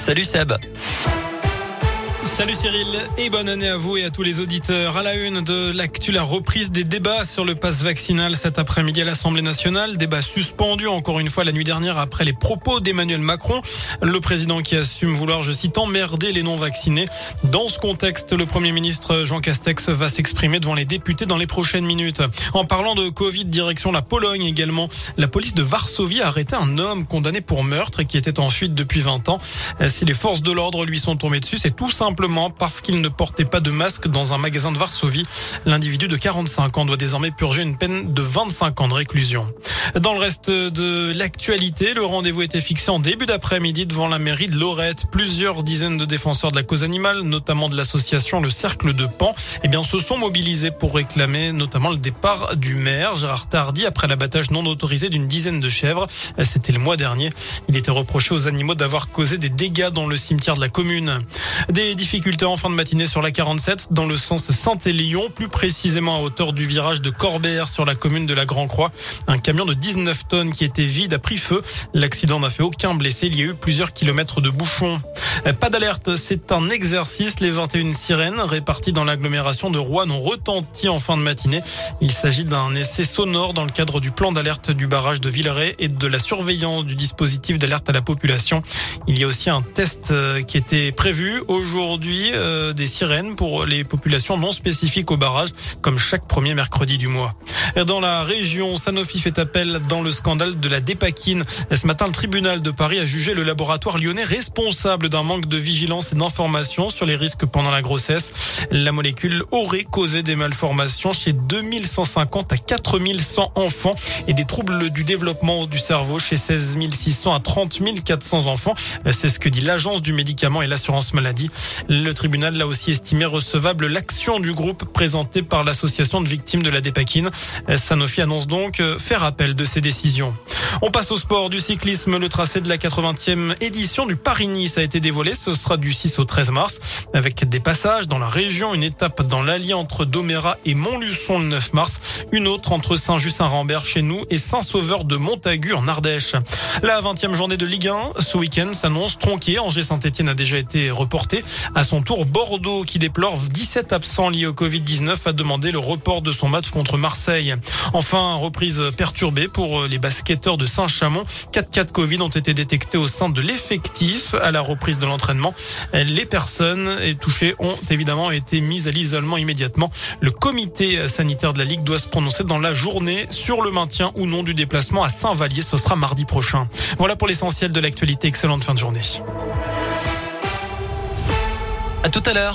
Salut Seb. Salut Cyril et bonne année à vous et à tous les auditeurs. À la une de l'actu, la reprise des débats sur le pass vaccinal cet après-midi à l'Assemblée nationale. Débat suspendu encore une fois la nuit dernière après les propos d'Emmanuel Macron, le président qui assume vouloir, je cite, emmerder les non-vaccinés. Dans ce contexte, le Premier ministre Jean Castex va s'exprimer devant les députés dans les prochaines minutes. En parlant de Covid, direction la Pologne également, la police de Varsovie a arrêté un homme condamné pour meurtre et qui était en fuite depuis 20 ans. Si les forces de l'ordre lui sont tombées dessus, c'est tout simplement simplement parce qu'il ne portait pas de masque dans un magasin de Varsovie. L'individu de 45 ans doit désormais purger une peine de 25 ans de réclusion. Dans le reste de l'actualité, le rendez-vous était fixé en début d'après-midi devant la mairie de Lorette. Plusieurs dizaines de défenseurs de la cause animale, notamment de l'association Le Cercle de Pan, eh bien, se sont mobilisés pour réclamer notamment le départ du maire, Gérard Tardy, après l'abattage non autorisé d'une dizaine de chèvres. C'était le mois dernier. Il était reproché aux animaux d'avoir causé des dégâts dans le cimetière de la commune. Des difficultés en fin de matinée sur la 47 dans le sens Saint-Élion, plus précisément à hauteur du virage de Corbert sur la commune de la Grand-Croix. Un camion de 19 tonnes qui était vide a pris feu. L'accident n'a fait aucun blessé. Il y a eu plusieurs kilomètres de bouchons. Pas d'alerte, c'est un exercice. Les 21 sirènes réparties dans l'agglomération de Rouen ont retenti en fin de matinée. Il s'agit d'un essai sonore dans le cadre du plan d'alerte du barrage de Villeray et de la surveillance du dispositif d'alerte à la population. Il y a aussi un test euh, qui était prévu aujourd'hui aujourd'hui euh, des sirènes pour les populations non spécifiques au barrage, comme chaque premier mercredi du mois. Dans la région, Sanofi fait appel dans le scandale de la dépakine. Ce matin, le tribunal de Paris a jugé le laboratoire lyonnais responsable d'un manque de vigilance et d'information sur les risques pendant la grossesse. La molécule aurait causé des malformations chez 2150 à 4100 enfants et des troubles du développement du cerveau chez 16 600 à 30 400 enfants. C'est ce que dit l'agence du médicament et l'assurance maladie. Le tribunal l'a aussi estimé recevable l'action du groupe présenté par l'association de victimes de la dépakine. Sanofi annonce donc faire appel de ces décisions. On passe au sport du cyclisme. Le tracé de la 80e édition du Paris-Nice a été dévoilé. Ce sera du 6 au 13 mars avec des passages dans la région, une étape dans l'Allier entre Doméra et Montluçon le 9 mars, une autre entre Saint-Just-Saint-Rambert chez nous et Saint-Sauveur de Montagu en Ardèche. La 20e journée de Ligue 1 ce week-end s'annonce tronquée. Angers Saint-Etienne a déjà été reporté. À son tour, Bordeaux, qui déplore 17 absents liés au Covid-19, a demandé le report de son match contre Enfin, reprise perturbée pour les basketteurs de Saint-Chamond. 4 cas de Covid ont été détectés au sein de l'effectif à la reprise de l'entraînement. Les personnes touchées ont évidemment été mises à l'isolement immédiatement. Le comité sanitaire de la Ligue doit se prononcer dans la journée sur le maintien ou non du déplacement à Saint-Vallier. Ce sera mardi prochain. Voilà pour l'essentiel de l'actualité. Excellente fin de journée. À tout à l'heure.